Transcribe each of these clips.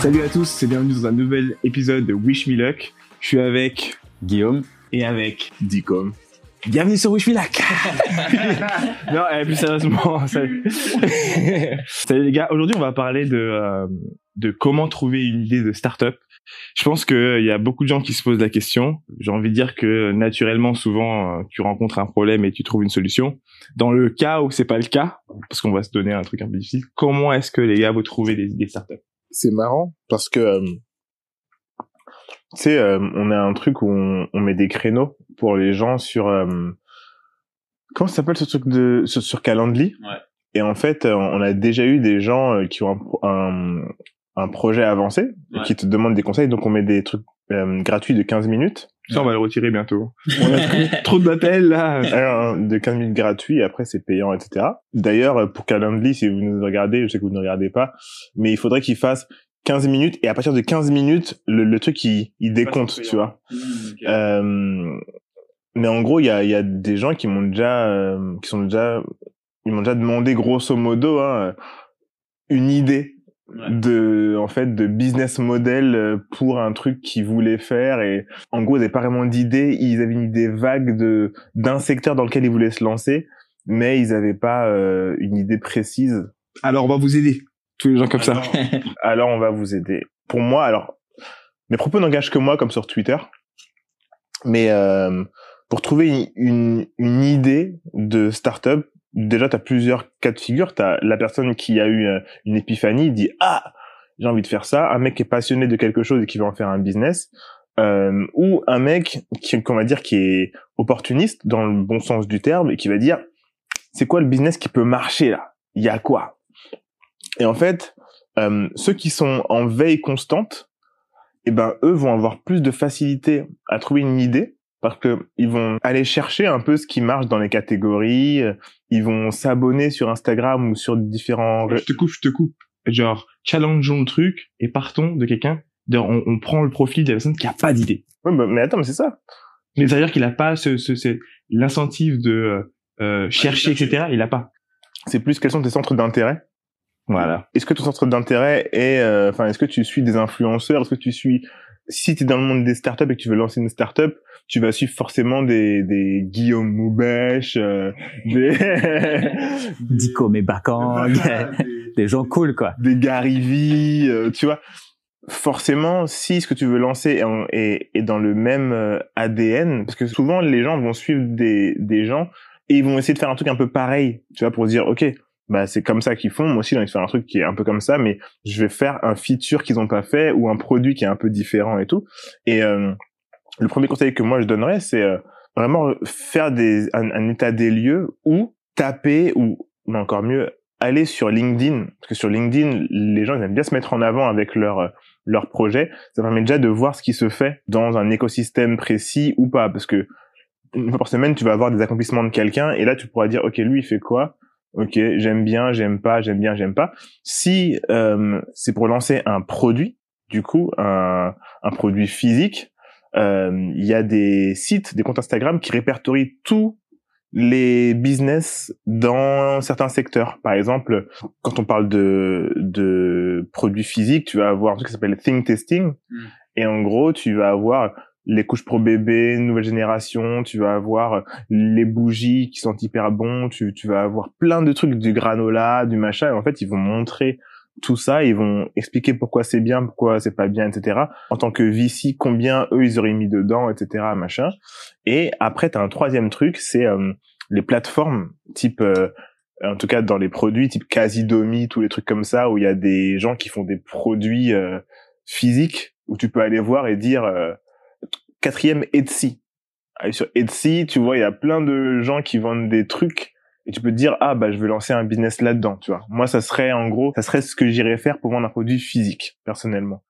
Salut à tous et bienvenue dans un nouvel épisode de Wish Me Luck. Je suis avec Guillaume et avec Dicom. Bienvenue sur Wish Me Luck. non, eh, plus sérieusement, salut. salut les gars. Aujourd'hui, on va parler de euh, de comment trouver une idée de start-up. Je pense qu'il y a beaucoup de gens qui se posent la question. J'ai envie de dire que naturellement, souvent, euh, tu rencontres un problème et tu trouves une solution. Dans le cas où c'est pas le cas, parce qu'on va se donner un truc un peu difficile, comment est-ce que les gars vous trouvez des idées start-up? C'est marrant parce que euh, tu sais euh, on a un truc où on, on, met des créneaux pour les gens sur euh, comment ça s'appelle ce truc de sur, sur Calendly? Ouais. et en fait on a déjà eu des gens qui ont un, un, un projet avancé Ouais. qui te demandent des conseils donc on met des trucs gratuits de 15 minutes Ça, on va le retirer bientôt. On a trop, d'appels là. Alors, de 15 minutes gratuits, et après c'est payant, etc. D'ailleurs, pour Calendly, si vous nous regardez, je sais que vous ne regardez pas, mais il faudrait qu'il fasse 15 minutes, et à partir de 15 minutes, le, le truc, il, il décompte, tu vois. Euh, mais en gros, il y a, il y a des gens qui m'ont déjà, euh, qui sont déjà, ils m'ont déjà demandé grosso modo hein, une idée Ouais. de, en fait, de business model euh, pour un truc qu'ils voulaient faire et en gros, ils n'avaient pas vraiment d'idée, ils avaient une idée vague de d'un secteur dans lequel ils voulaient se lancer, mais ils n'avaient pas euh, une idée précise. Alors, on va vous aider. Tous les gens comme ça. Alors, on va vous aider. Pour moi, alors, mes propos n'engagent que moi, comme sur Twitter. Mais euh, pour trouver une, une, une idée de startup, déjà, tu as plusieurs cas de figure. Tu la personne qui a eu euh, une épiphanie, dit « Ah, j'ai envie de faire ça ». Un mec qui est passionné de quelque chose et qui veut en faire un business. Euh, ou un mec qui, qu'on va dire, qui est opportuniste, dans le bon sens du terme, et qui va dire « C'est quoi le business qui peut marcher, là? Il y a quoi ?» Et en fait, euh, ceux qui sont en veille constante, eh ben eux vont avoir plus de facilité à trouver une idée parce que ils vont aller chercher un peu ce qui marche dans les catégories, euh, ils vont s'abonner sur Instagram ou sur différents Je te coupe, je te coupe. Genre, challengeons le truc et partons de quelqu'un. On, on prend le profil de la personne qui a pas d'idée. Ouais, bah, mais attends, mais c'est ça. Mais c'est-à-dire qu'il a pas ce, ce, ce- l'incentive de euh, euh, chercher, etc. Il a pas. C'est plus quels sont tes centres d'intérêt. Voilà. Est-ce que ton centre d'intérêt est, euh, enfin, est-ce que tu suis des influenceurs, est-ce que tu suis, si tu es dans le monde des startups et que tu veux lancer une startup, tu vas suivre forcément des, des Guillaume Moubèche, euh, des, Dico mais Bakang, des gens cool quoi. des Gary Vee, euh, tu vois. Forcément, si ce que tu veux lancer est, est, est dans le même euh, ADN, parce que souvent les gens vont suivre des, des gens et ils vont essayer de faire un truc un peu pareil, tu vois, pour dire, ok, bah c'est comme ça qu'ils font. Moi aussi, j'ai envie de faire un truc qui est un peu comme ça, mais je vais faire un feature qu'ils ont pas fait ou un produit qui est un peu différent et tout. Et euh, le premier conseil que moi je donnerais, c'est euh, vraiment faire des, un, un état des lieux ou taper ou, mais encore mieux, aller sur LinkedIn, parce que sur LinkedIn, les gens ils aiment bien se mettre en avant avec leur euh, leur projet. Ça permet déjà de voir ce qui se fait dans un écosystème précis ou pas, parce que une fois par semaine, tu vas avoir des accomplissements de quelqu'un et là tu pourras dire ok lui il fait quoi? Ok, j'aime bien, j'aime pas, j'aime bien, j'aime pas. Si euh, c'est pour lancer un produit, du coup, un, un produit physique, euh, il y a des sites, des comptes Instagram qui répertorient tous les business dans certains secteurs. Par exemple, quand on parle de, de produits physiques, tu vas avoir un truc qui s'appelle Think Testing. Mm. Et en gros, tu vas avoir les couches pour bébé, nouvelle génération, tu vas avoir les bougies qui sont hyper bons, tu, tu vas avoir plein de trucs, du granola, du machin. Et en fait, ils vont montrer tout ça, ils vont expliquer pourquoi c'est bien, pourquoi c'est pas bien, etc. En tant que VC, combien eux ils auraient mis dedans, etc. Machin. Et après, t'as un troisième truc, c'est euh, les plateformes type, euh, en tout cas dans les produits type Casidomi, tous les trucs comme ça, où il y a des gens qui font des produits euh, physiques, où tu peux aller voir et dire euh, quatrième Etsy. Allez sur Etsy, tu vois, il y a plein de gens qui vendent des trucs et tu peux te dire ah bah je vais lancer un business là-dedans, tu vois. Moi ça serait en gros, ça serait ce que j'irais faire pour vendre un produit physique personnellement.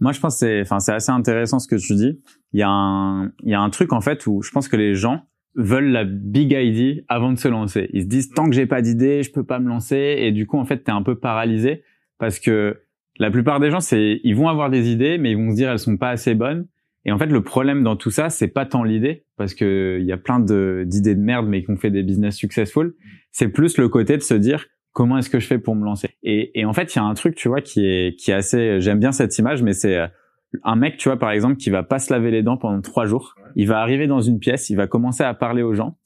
Moi, je pense c'est, enfin, c'est assez intéressant ce que tu dis. Il y a un, il y a un truc en fait où je pense que les gens veulent la big idea avant de se lancer. Ils se disent tant que j'ai pas d'idée, je peux pas me lancer et du coup en fait t'es un peu paralysé parce que la plupart des gens c'est ils vont avoir des idées mais ils vont se dire elles sont pas assez bonnes et en fait le problème dans tout ça c'est pas tant l'idée parce que il y a plein d'idées de merde mais qui ont fait des business successful, c'est plus le côté de se dire comment est-ce que je fais pour me lancer? Et, et en fait, il y a un truc, tu vois, qui est qui est assez. J'aime bien cette image, mais c'est euh, un mec, tu vois, par exemple, qui va pas se laver les dents pendant trois jours. Il va arriver dans une pièce, il va commencer à parler aux gens.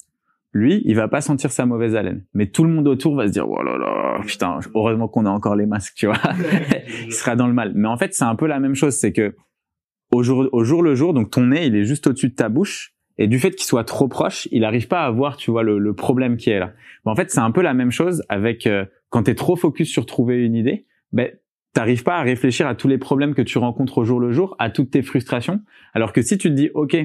Lui, il va pas sentir sa mauvaise haleine, mais tout le monde autour va se dire oh là là, putain, heureusement qu'on a encore les masques, tu vois. il sera dans le mal. Mais en fait, c'est un peu la même chose, c'est que au jour, au jour le jour, donc ton nez, il est juste au-dessus de ta bouche, et du fait qu'il soit trop proche, il n'arrive pas à voir, tu vois, le, le problème qui est là. Mais en fait, c'est un peu la même chose avec euh, quand tu es trop focus sur trouver une idée, ben t'arrives pas à réfléchir à tous les problèmes que tu rencontres au jour le jour, à toutes tes frustrations. Alors que si tu te dis, ok,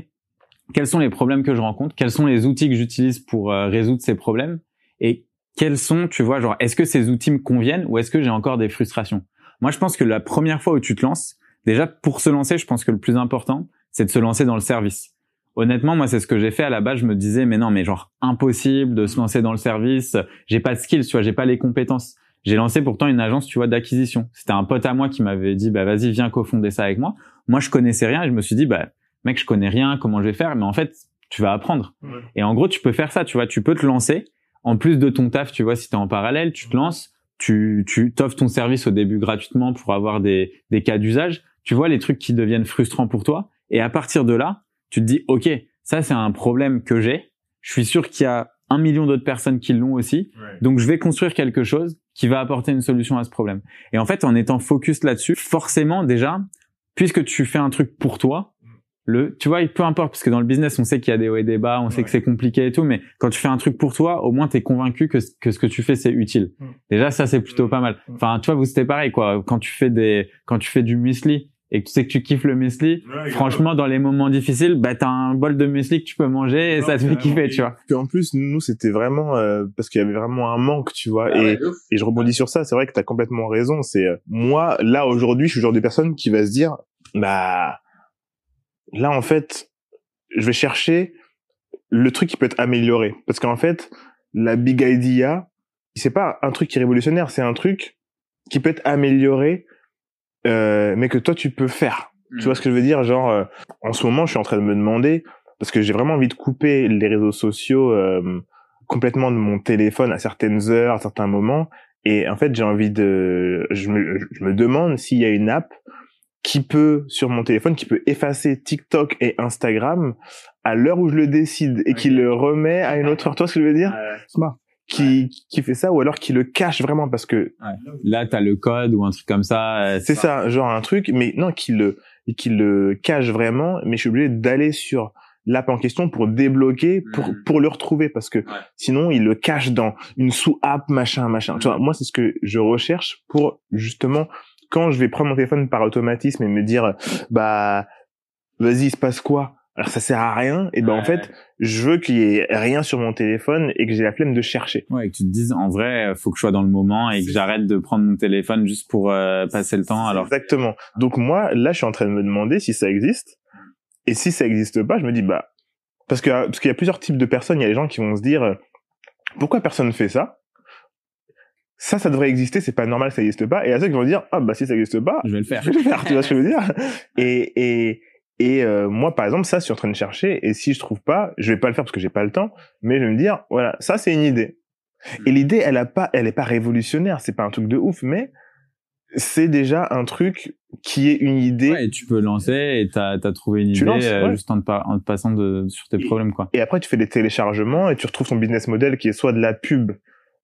quels sont les problèmes que je rencontre, quels sont les outils que j'utilise pour euh, résoudre ces problèmes, et quels sont, tu vois, genre, est-ce que ces outils me conviennent ou est-ce que j'ai encore des frustrations? Moi, je pense que la première fois où tu te lances, déjà pour se lancer, je pense que le plus important, c'est de se lancer dans le service. Honnêtement, moi, c'est ce que j'ai fait à la base. Je me disais, mais non, mais genre impossible de se lancer dans le service. J'ai pas de skills, tu vois, j'ai pas les compétences. J'ai lancé pourtant une agence, tu vois, d'acquisition. C'était un pote à moi qui m'avait dit, bah vas-y, viens cofonder ça avec moi. Moi, je connaissais rien et je me suis dit, bah mec, je connais rien, comment je vais faire? Mais en fait, tu vas apprendre. Et en gros, tu peux faire ça, tu vois, tu peux te lancer. En plus de ton taf, tu vois, si tu es en parallèle, tu te lances, tu tu t'offres ton service au début gratuitement pour avoir des des cas d'usage. Tu vois les trucs qui deviennent frustrants pour toi. Et à partir de là, tu te dis, ok, ça c'est un problème que j'ai. Je suis sûr qu'il y a un million d'autres personnes qui l'ont aussi. Donc je vais construire quelque chose qui va apporter une solution à ce problème. Et en fait, en étant focus là-dessus, forcément déjà, puisque tu fais un truc pour toi, le, tu vois, peu importe, parce que dans le business, on sait qu'il y a des hauts et des bas, on sait que c'est compliqué et tout, mais quand tu fais un truc pour toi, au moins tu es convaincu que, que ce que tu fais c'est utile. Mm. Déjà, ça c'est plutôt mm. pas mal. Mm. Enfin, tu vois, vous c'était pareil quoi. Quand tu fais des, quand tu fais du muesli, et que tu sais que tu kiffes le muesli, franchement, dans les moments difficiles, bah, t'as un bol de muesli que tu peux manger et ça te fait kiffer, tu vois. Puis en plus, nous, c'était vraiment, euh, parce qu'il y avait vraiment un manque, tu vois, ah et, et je rebondis sur ça, c'est vrai que t'as complètement raison, c'est, euh, moi, là, aujourd'hui, je suis le genre de personne qui va se dire, bah, là, en fait, je vais chercher le truc qui peut être amélioré. Parce qu'en fait, la big idea, c'est pas un truc qui est révolutionnaire, c'est un truc qui peut être amélioré euh, mais que toi tu peux faire. Tu vois ce que je veux dire? Genre, euh, en ce moment, je suis en train de me demander parce que j'ai vraiment envie de couper les réseaux sociaux euh, complètement de mon téléphone à certaines heures, à certains moments. Et en fait, j'ai envie de, je me, je me demande s'il y a une app qui peut sur mon téléphone qui peut effacer TikTok et Instagram à l'heure où je le décide et qui le remet à une autre heure. Tu vois ce que je veux dire? Smart qui, qui fait ça ou alors qui le cache vraiment parce que ouais. là t'as le code ou un truc comme ça euh, c'est ça. genre un truc mais non qui le qui le cache vraiment mais je suis obligé d'aller sur l'app en question pour débloquer pour mm. pour le retrouver parce que sinon il le cache dans une sous-app machin machin. Tu vois moi c'est ce que je recherche pour justement quand je vais prendre mon téléphone par automatisme et me dire bah vas-y il se passe quoi? Alors ça sert à rien. Et ben en fait je veux qu'il y ait rien sur mon téléphone et que j'ai la flemme de chercher. Ouais et que tu te dises en vrai faut que je sois dans le moment et que j'arrête de prendre mon téléphone juste pour euh, passer le temps alors. Exactement. Donc moi là je suis en train de me demander si ça existe. Et si ça existe pas je me dis bah parce que parce qu'il y a plusieurs types de personnes. Il y a les gens qui vont se dire pourquoi personne fait ça? Ça, ça devrait exister, c'est pas normal, ça n'existe pas. Et il y a ceux qui vont dire, ah bah si ça n'existe pas, je vais le faire. Je vais le faire, tu vois ce que je veux dire? Et et et euh, moi, par exemple, ça, je suis en train de chercher. Et si je trouve pas, je vais pas le faire parce que j'ai pas le temps. Mais je vais me dire, voilà, ça, c'est une idée. Et hmm. l'idée, elle a pas, elle est pas révolutionnaire. C'est pas un truc de ouf, mais c'est déjà un truc qui est une idée. Ouais, et tu peux lancer et t'as as trouvé une idée euh, juste en te, en te, passant de, sur tes problèmes, quoi. Et après, tu fais des téléchargements et tu retrouves ton business model qui est soit de la pub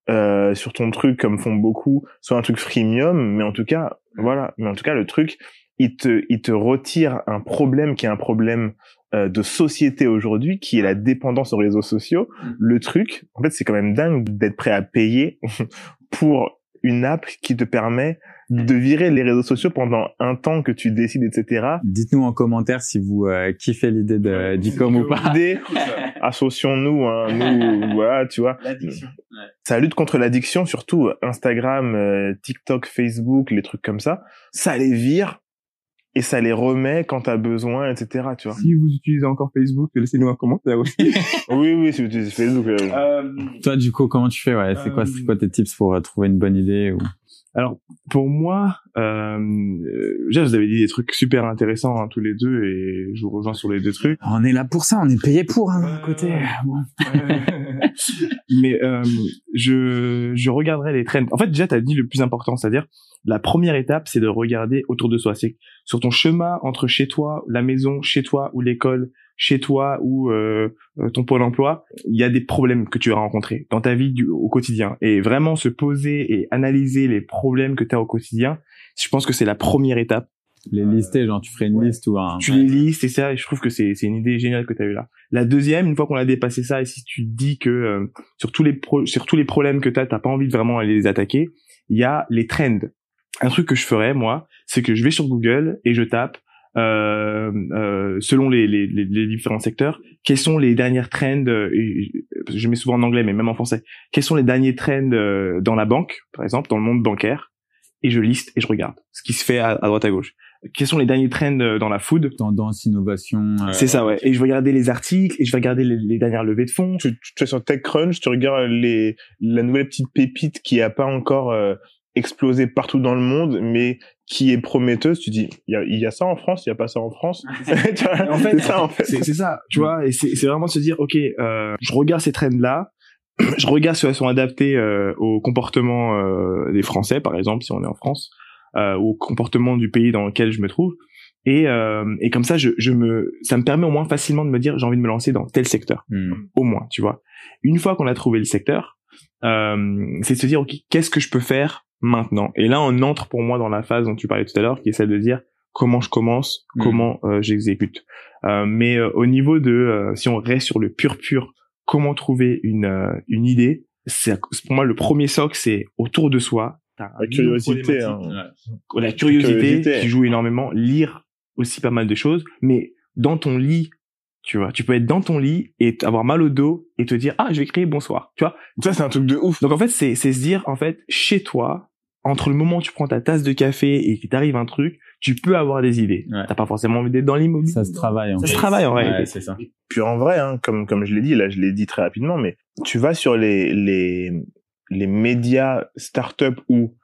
euh, sur ton truc comme font beaucoup, soit un truc freemium. Mais en tout cas, voilà. Mais en tout cas, le truc, il te, il te retire un problème qui est un problème euh, de société aujourd'hui, qui est la dépendance aux réseaux sociaux. Mm. Le truc, en fait, c'est quand même dingue d'être prêt à payer pour une app qui te permet de virer les réseaux sociaux pendant un temps que tu décides, etc. Dites-nous en commentaire si vous euh, kiffez l'idée de d'Icom ou pas. Associons-nous, hein, nous, voilà, tu vois. L'addiction. Ça lutte contre l'addiction, surtout Instagram, euh, TikTok, Facebook, les trucs comme ça. Ça les vire et ça les remet quand t'as besoin, etc. Tu vois. Si vous utilisez encore Facebook, laissez-nous un commentaire aussi. oui, oui, si vous utilisez Facebook. Euh... euh Toi, du coup, comment tu fais Ouais, c'est quoi, c'est quoi tes tips pour euh, trouver une bonne idée ou... Alors, pour moi, euh, déjà, vous avez dit des trucs super intéressants hein, tous les deux, et je vous rejoins sur les deux trucs. On est là pour ça, on est payé pour, hein, d'un côté. mais euh, je je regarderai les trends. En fait, déjà, t'as dit le plus important, c'est-à-dire la première étape, c'est de regarder autour de soi. C'est sur ton chemin entre chez toi, la maison, chez toi ou l'école, chez toi ou euh, euh, ton pôle emploi, il y a des problèmes que tu vas rencontrer dans ta vie du, au quotidien. Et vraiment se poser et analyser les problèmes que tu as au quotidien, je pense que c'est la première étape. Les lister, genre tu ferais une liste ou un... Tu les listes et ça, et je trouve que c'est c'est une idée géniale que tu as eu là. La deuxième, une fois qu'on a dépassé ça, et si tu dis que euh, sur tous les pro sur tous les problèmes que tu as, t'as pas envie de vraiment aller les attaquer, il y a les trends. Un truc que je ferais moi, c'est que je vais sur Google et je tape selon les, les, les, différents secteurs, quels sont les dernières trends, euh, je mets souvent en anglais, mais même en français, quels sont les derniers trends euh, dans la banque, par exemple, dans le monde bancaire, et je liste et je regarde ce qui se fait à, droite à gauche. Quels sont les derniers trends dans la food? Tendance, innovation. C'est ça, ouais. Et je vais regarder les articles et je vais regarder les, dernières levées de fonds. Tu, tu, es sur TechCrunch, tu regardes les, la nouvelle petite pépite qui a pas encore explosé partout dans le monde, mais qui est prometteuse, tu dis, il y a, y a, ça en France, il y a pas ça en France? en fait, c'est ça, en fait. C'est ça, tu vois, et c'est vraiment se dire, ok, euh, je regarde ces trends-là, je regarde si elles sont adaptées euh, au comportement euh, des Français, par exemple, si on est en France, euh, au comportement du pays dans lequel je me trouve, et, euh, et comme ça, je, je me, ça me permet au moins facilement de me dire, j'ai envie de me lancer dans tel secteur, hmm. au moins, tu vois. Une fois qu'on a trouvé le secteur, euh, c'est de se dire, ok, qu'est-ce que je peux faire maintenant. Et là, on entre pour moi dans la phase dont tu parlais tout à l'heure, qui est celle de dire comment je commence, mm. comment euh, j'exécute. Euh, mais euh, au niveau de, si on reste sur le pur pur, comment trouver une une idée, c'est pour moi le premier socle, c'est autour de soi. La curiosité, hein. la curiosité, qui joue énormément. Lire aussi pas mal de choses, mais dans ton lit tu vois, tu peux être dans ton lit et avoir mal au dos et te dire ah je vais crier bonsoir. Tu vois, ça c'est un truc de ouf. Donc en fait c'est c'est se dire en fait chez toi entre le moment où tu prends ta tasse de café et qu'il t'arrive un truc, tu peux avoir des idées. Ouais. T'as pas forcément envie d'être dans l'immobilier. Ça se travaille. En ça se travaille en vrai. c'est ça. Puis en vrai, hein, comme comme je l'ai dit, là je l'ai dit très rapidement, mais tu vas sur les les les médias start-up ou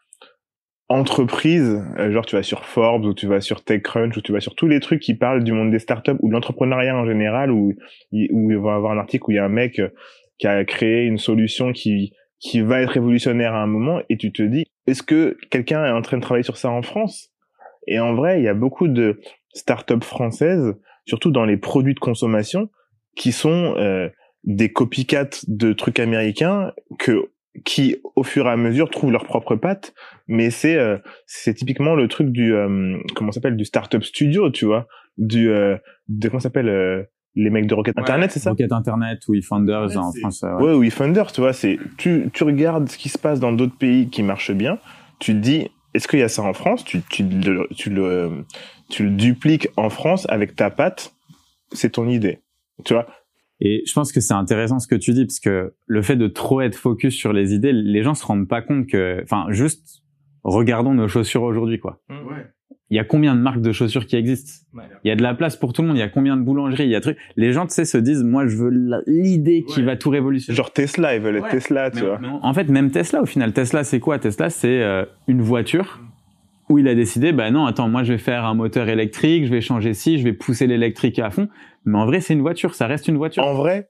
entreprises, euh, genre tu vas sur Forbes ou tu vas sur TechCrunch ou tu vas sur tous les trucs qui parlent du monde des startups ou de l'entrepreneuriat en général, où où il va avoir un article où il y a un mec euh, qui a créé une solution qui qui va être révolutionnaire à un moment et tu te dis est-ce que quelqu'un est en train de travailler sur ça en France? Et en vrai, il y a beaucoup de startups françaises, surtout dans les produits de consommation, qui sont euh, des copycats de trucs américains que qui au fur et à mesure trouvent leurs propres pattes. Mais c'est euh, c'est typiquement le truc du euh, comment s'appelle? Du startup studio tu vois? Du euh, de comment s'appelle euh, les mecs de Rocket Internet, c'est ça Rocket Internet ou eFounders en français. Ouais, ou eFounders, tu vois, c'est tu tu regardes ce qui se passe dans d'autres pays qui marchent bien, tu te dis est-ce qu'il y a ça en France? Tu tu le tu le tu le dupliques en France avec ta patte, c'est ton idée. Tu vois? Et je pense que c'est intéressant ce que tu dis parce que le fait de trop être focus sur les idées, les gens se rendent pas compte que, enfin, juste regardons nos chaussures aujourd'hui, quoi. Ouais il y a combien de marques de chaussures qui existent Il y a de la place pour tout le monde. Il y a combien de boulangeries Il y a trucs. Les gens, tu sais, se disent, moi, je veux l'idée qui va tout révolutionner. Genre Tesla, ils veulent être Tesla, tu vois. en fait, même Tesla, au final, Tesla, c'est quoi? Tesla, c'est euh, une voiture où il a décidé, bah non, attends, moi, je vais faire un moteur électrique, je vais changer ci, je vais pousser l'électrique à fond. Mais en vrai, c'est une voiture. Ça reste une voiture. En vrai,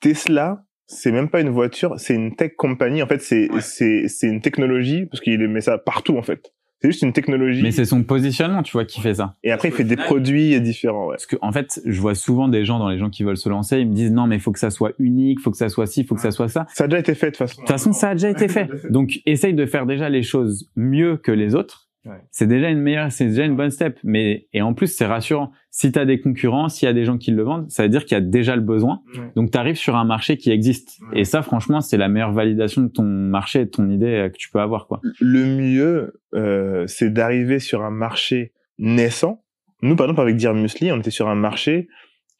Tesla, c'est même pas une voiture, c'est une tech company. En fait, c'est c'est c'est une technologie parce qu'il met ça partout en fait. C'est juste une technologie. Mais c'est son positionnement, tu vois, qui fait ça. Et après, il fait des produits différents, ouais. Parce que, en fait, je vois souvent des gens, dans les gens qui veulent se lancer, ils me disent, non, mais il faut que ça soit unique, il faut que ça soit ci, il faut que ça soit ça. Ça a déjà été fait, de toute façon. De toute façon, ça a déjà été fait. Donc, essaye de faire déjà les choses mieux que les autres c'est déjà une meilleure, c'est déjà une bonne step. Mais et en plus c'est rassurant. Si tu as des concurrents, s'il y a des gens qui le vendent, ça veut dire qu'il y a déjà le besoin. Donc tu arrives sur un marché qui existe. Et ça, franchement, c'est la meilleure validation de ton marché, de ton idée euh, que tu peux avoir, quoi. Le mieux, euh, c'est d'arriver sur un marché naissant. Nous, par exemple, avec Dear Musli, on était sur un marché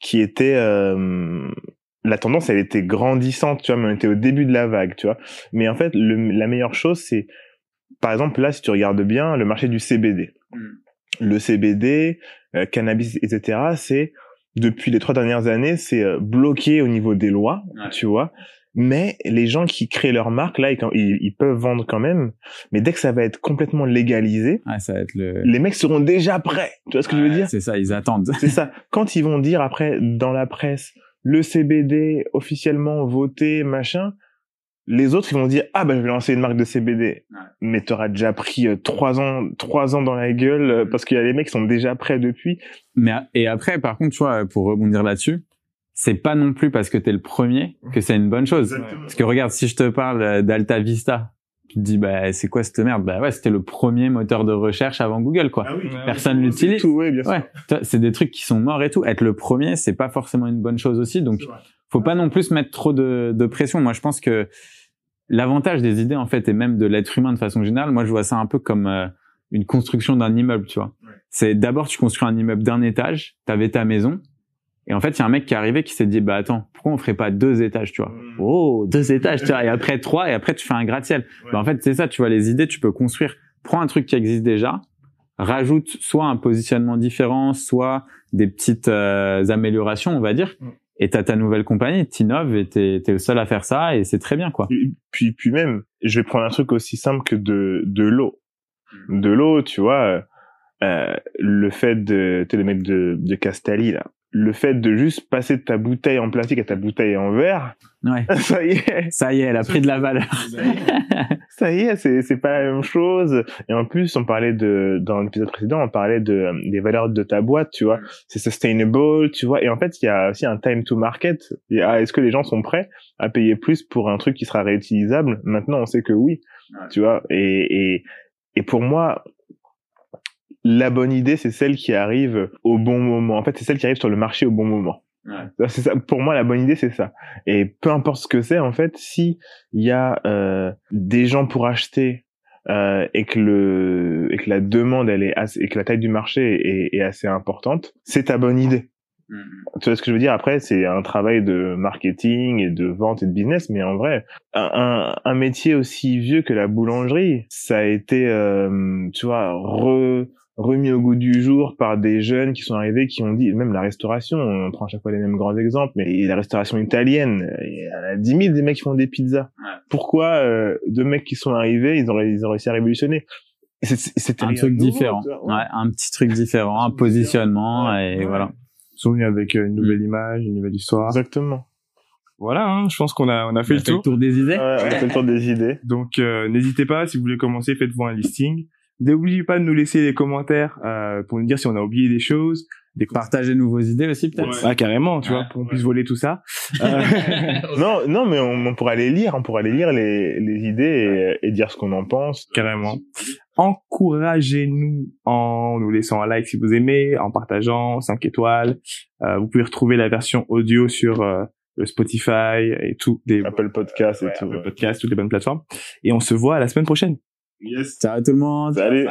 qui était euh, la tendance, elle était grandissante, tu vois, mais on était au début de la vague, tu vois. Mais en fait, le, la meilleure chose, c'est par exemple, là, si tu regardes bien, le marché du CBD. Hmm. Le CBD, euh, cannabis, etc., c'est, depuis les trois dernières années, c'est euh, bloqué au niveau des lois, tu vois. Mais les gens qui créent leur marque, là, ils, ils, peuvent vendre quand même. Mais dès que ça va être complètement légalisé, ça va être le... les mecs seront déjà prêts. Tu vois ce que je veux dire? C'est ça, ils attendent. c'est ça. Quand ils vont dire après dans la presse, le CBD officiellement voté, machin, les autres ils vont dire ah ben je vais lancer une marque de CBD Ouais. mais t'auras déjà pris euh, trois ans trois ans dans la gueule euh, parce qu'il y a des mecs qui sont déjà prêts depuis Mais et après, par contre, tu vois, pour rebondir là-dessus, c'est pas non plus parce que t'es le premier que c'est une bonne chose. Parce que regarde, si je te parle euh, d'Alta Vista, tu te dis bah c'est quoi cette merde? Bah ouais, c'était le premier moteur de recherche avant Google quoi. oui Personne l'utilise. tout oui bien sûr Ouais, c'est des trucs qui sont morts et tout. Être le premier, c'est pas forcément une bonne chose aussi. Donc, faut pas non plus se mettre trop de, de pression. Moi, je pense que l'avantage des idées, en fait, et même de l'être humain de façon générale, moi, je vois ça un peu comme euh, une construction d'un immeuble, tu vois. Ouais. C'est d'abord, tu construis un immeuble d'un étage, t'avais ta maison, et en fait, il y a un mec qui est arrivé qui s'est dit, bah attends, pourquoi on ferait pas deux étages, tu vois? Mm. Oh, deux étages, tu vois, et après trois, et après tu fais un gratte-ciel. Ouais. Bah, en fait, c'est ça, tu vois, les idées, tu peux construire. Prends un truc qui existe déjà, rajoute soit un positionnement différent, soit des petites euh, améliorations, on va dire, Mm. Et t'as ta nouvelle compagnie, t'innoves et t'es t'es le seul à faire ça, et c'est très bien, quoi. puis, puis même je vais prendre un truc aussi simple que de de l'eau de l'eau tu vois euh, le fait de tu sais, le mec de de là le fait de juste passer de ta bouteille en plastique à ta bouteille en verre Ouais. ça y est Ça y est, elle a pris de la valeur. ça y est, c'est c'est pas la même chose. Et en plus, on parlait de dans l'épisode précédent, on parlait de euh, des valeurs de ta boîte, tu vois. C'est sustainable, tu vois. Et en fait, il y a aussi un time to market. Est-ce que les gens sont prêts à payer plus pour un truc qui sera réutilisable? Maintenant, on sait que oui, Ouais. tu vois. Et et et pour moi. La bonne idée, c'est celle qui arrive au bon moment. En fait, c'est celle qui arrive sur le marché au bon moment. C'est ça. Pour moi, la bonne idée, c'est ça. Et peu importe ce que c'est, en fait, si il y a euh, des gens pour acheter euh, et que le et que la demande, elle est assez, et que la taille du marché est, est assez importante, c'est ta bonne idée. Tu vois ce que je veux dire? Après, c'est un travail de marketing et de vente et de business, mais en vrai, un, un, un métier aussi vieux que la boulangerie, ça a été, euh, tu vois, re, remis au goût du jour par des jeunes qui sont arrivés, qui ont dit, même la restauration, on prend à chaque fois les mêmes grands exemples, mais la restauration italienne, il y en a 10 000 des mecs qui font des pizzas. Pourquoi euh, deux mecs qui sont arrivés, ils ont, ils ont réussi à révolutionner? C'était Un truc nouveau, différent. Ouais, un petit truc différent, un positionnement, Ouais. et Ouais. voilà. Ils sont venus avec euh, une nouvelle image, une nouvelle histoire. Exactement. Voilà, hein, je pense qu'on a, on a fait On le a fait tour. le tour des idées. Ouais, on a fait le tour des idées. Donc euh, n'hésitez pas, si vous voulez commencer, faites-vous un listing. N'oubliez pas de nous laisser des commentaires euh, pour nous dire si on a oublié des choses. Des Partagez-nous vos idées aussi, peut-être. Ah, carrément, tu vois, pour qu'on puisse voler tout ça. Euh, Non, non, mais on, on pourra les lire, on pourra les lire les, les idées et, et dire ce qu'on en pense. carrément. Encouragez-nous en nous laissant un like si vous aimez, en partageant 5 étoiles. Euh, vous pouvez retrouver la version audio sur euh, le Spotify et tout des Apple Podcast et ouais, tout. Apple Podcast, toutes les bonnes plateformes. Et on se voit à la semaine prochaine. Yes. Ciao tout le monde. Salut.